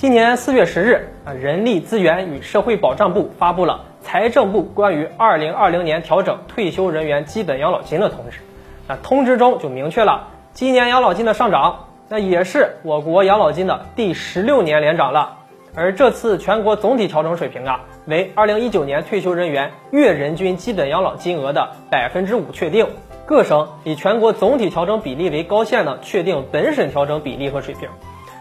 今年四月十日，啊，人力资源与社会保障部发布了财政部关于二零二零年调整退休人员基本养老金的通知。那通知中就明确了，今年养老金的上涨，那也是我国养老金的第十六年连涨了。而这次全国总体调整水平啊，为二零一九年退休人员月人均基本养老金额的百分之五确定。各省以全国总体调整比例为高线呢，确定本省调整比例和水平。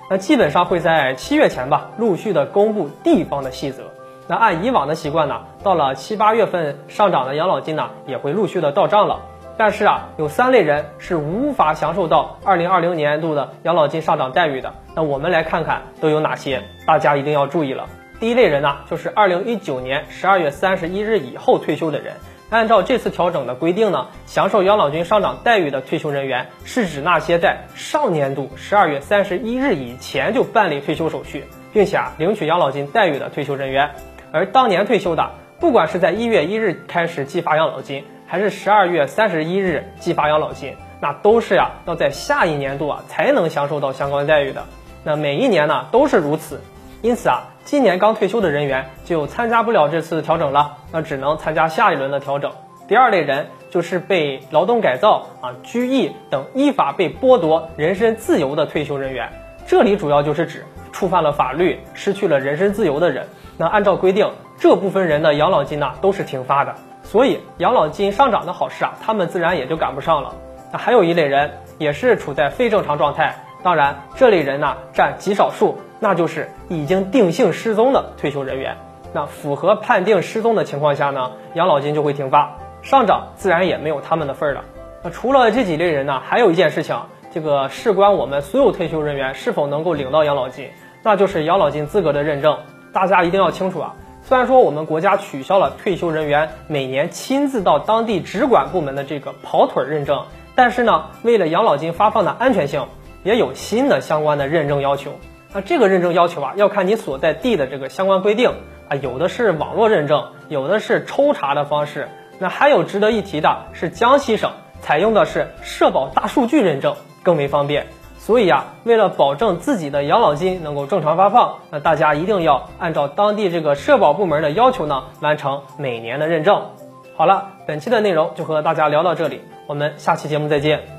那基本上会在七月前吧，陆续的公布地方的细则。那按以往的习惯呢，到了七八月份上涨的养老金呢，也会陆续的到账了。但是啊，有三类人是无法享受到二零二零年度的养老金上涨待遇的。那我们来看看都有哪些，大家一定要注意了。第一类人呢，就是二零一九年十二月三十一日以后退休的人。按照这次调整的规定呢，享受养老金上涨待遇的退休人员，是指那些在上年度十二月三十一日以前就办理退休手续，并且啊领取养老金待遇的退休人员。而当年退休的，不管是在一月一日开始计发养老金，还是十二月三十一日计发养老金，那都是呀要在下一年度啊才能享受到相关待遇的。那每一年呢都是如此。因此啊，今年刚退休的人员就参加不了这次调整了，那只能参加下一轮的调整。第二类人就是被劳动改造啊、拘役等依法被剥夺人身自由的退休人员，这里主要就是指触犯了法律、失去了人身自由的人。那按照规定，这部分人的养老金呢都是停发的，所以养老金上涨的好事啊，他们自然也就赶不上了。那还有一类人也是处在非正常状态，当然这类人呢占极少数。那就是已经定性失踪的退休人员，那符合判定失踪的情况下呢，养老金就会停发，上涨自然也没有他们的份儿了。那除了这几类人呢，还有一件事情，这个事关我们所有退休人员是否能够领到养老金，那就是养老金资格的认证。大家一定要清楚啊，虽然说我们国家取消了退休人员每年亲自到当地直管部门的这个跑腿认证，但是呢，为了养老金发放的安全性，也有新的相关的认证要求。那这个认证要求啊，要看你所在地的这个相关规定啊，有的是网络认证，有的是抽查的方式。那还有值得一提的是，江西省采用的是社保大数据认证，更为方便。所以啊，为了保证自己的养老金能够正常发放，那大家一定要按照当地这个社保部门的要求呢，完成每年的认证。好了，本期的内容就和大家聊到这里，我们下期节目再见。